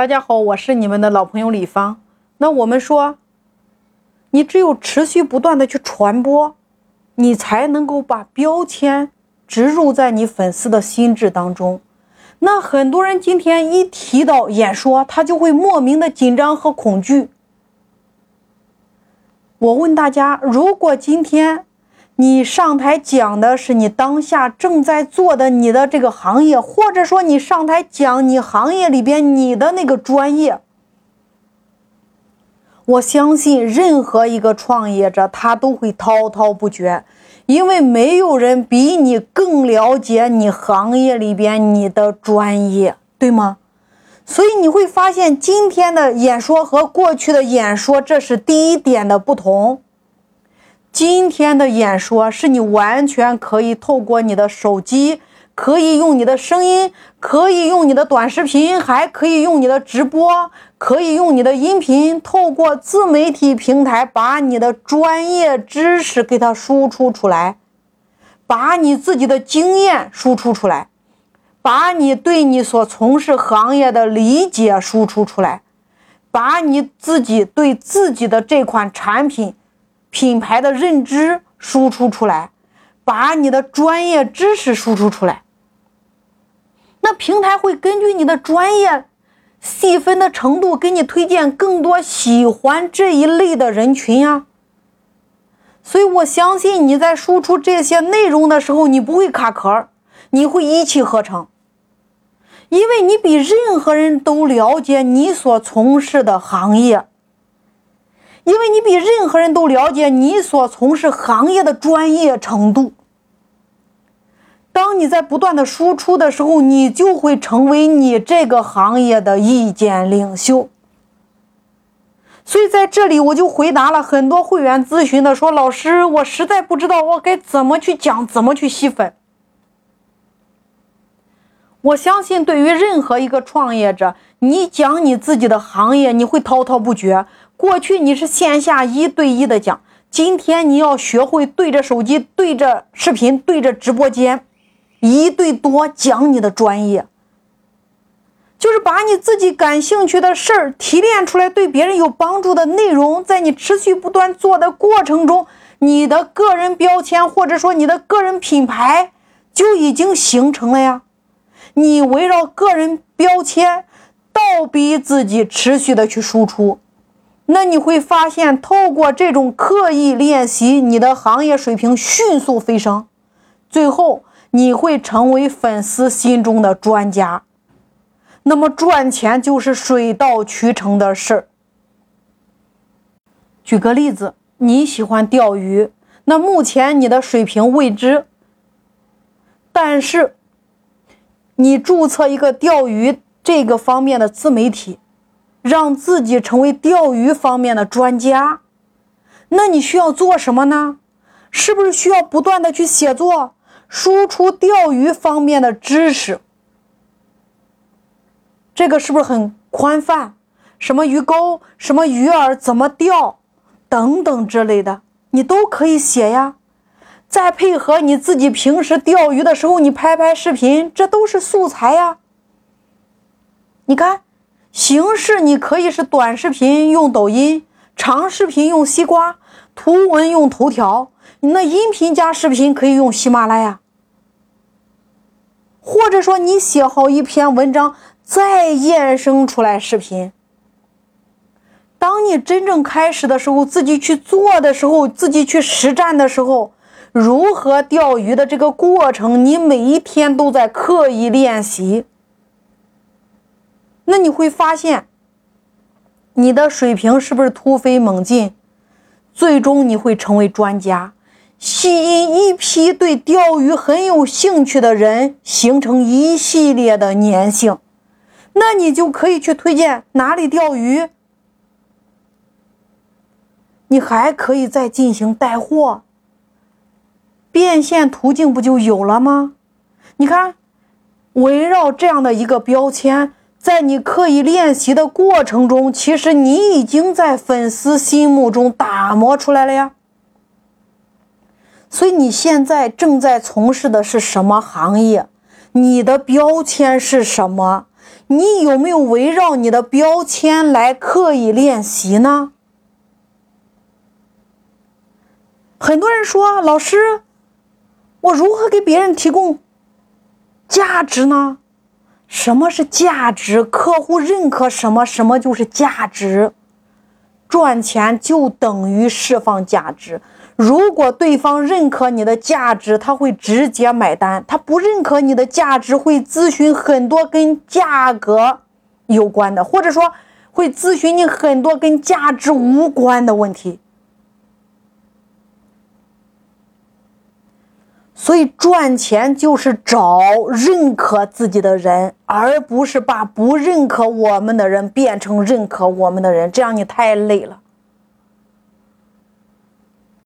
大家好，我是你们的老朋友李芳。那我们说，你只有持续不断的去传播，你才能够把标签植入在你粉丝的心智当中。那很多人今天一提到演说，他就会莫名的紧张和恐惧。我问大家，如果今天你上台讲的是你当下正在做的你的这个行业，或者说你上台讲你行业里边你的那个专业，我相信任何一个创业者他都会滔滔不绝。因为没有人比你更了解你行业里边你的专业，对吗？所以你会发现今天的演说和过去的演说，这是第一点的不同。今天的演说是你完全可以透过你的手机。可以用你的声音，可以用你的短视频，还可以用你的直播，可以用你的音频，透过自媒体平台把你的专业知识给它输出出来，把你自己的经验输出出来，把你对你所从事行业的理解输出出来，把你自己对自己的这款产品品牌的认知输出出来，把你的专业知识输出出来。那平台会根据你的专业细分的程度，给你推荐更多喜欢这一类的人群呀。所以我相信你在输出这些内容的时候，你不会卡壳，你会一气呵成，因为你比任何人都了解你所从事的行业，因为你比任何人都了解你所从事行业的专业程度。当你在不断的输出的时候，你就会成为你这个行业的意见领袖。所以在这里，我就回答了很多会员咨询的，说老师，我实在不知道我该怎么去讲，怎么去吸粉。我相信，对于任何一个创业者，你讲你自己的行业，你会滔滔不绝。过去你是线下一对一的讲，今天你要学会对着手机、对着视频、对着直播间。一对多讲你的专业，就是把你自己感兴趣的事儿提炼出来，对别人有帮助的内容，在你持续不断做的过程中，你的个人标签或者说你的个人品牌就已经形成了呀。你围绕个人标签倒逼自己持续的去输出，那你会发现，透过这种刻意练习，你的行业水平迅速飞升，最后。你会成为粉丝心中的专家，那么赚钱就是水到渠成的事儿。举个例子，你喜欢钓鱼，那目前你的水平未知，但是你注册一个钓鱼这个方面的自媒体，让自己成为钓鱼方面的专家，那你需要做什么呢？是不是需要不断的去写作？输出钓鱼方面的知识，这个是不是很宽泛？什么鱼钩、什么鱼饵怎么钓，等等之类的，你都可以写呀。再配合你自己平时钓鱼的时候，你拍拍视频，这都是素材呀。你看，形式你可以是短视频用抖音，长视频用西瓜，图文用头条。你那音频加视频可以用喜马拉雅，或者说你写好一篇文章，再衍生出来视频。当你真正开始的时候，自己去做的时候，自己去实战的时候，如何钓鱼的这个过程，你每一天都在刻意练习。那你会发现，你的水平是不是突飞猛进？最终你会成为专家。吸引一批对钓鱼很有兴趣的人，形成一系列的粘性，那你就可以去推荐哪里钓鱼。你还可以再进行带货，变现途径不就有了吗？你看，围绕这样的一个标签，在你刻意练习的过程中，其实你已经在粉丝心目中打磨出来了呀。所以你现在正在从事的是什么行业？你的标签是什么？你有没有围绕你的标签来刻意练习呢？很多人说，老师，我如何给别人提供价值呢？什么是价值？客户认可什么，什么就是价值。赚钱就等于释放价值。如果对方认可你的价值，他会直接买单；他不认可你的价值，会咨询很多跟价格有关的，或者说会咨询你很多跟价值无关的问题。所以赚钱就是找认可自己的人，而不是把不认可我们的人变成认可我们的人，这样你太累了。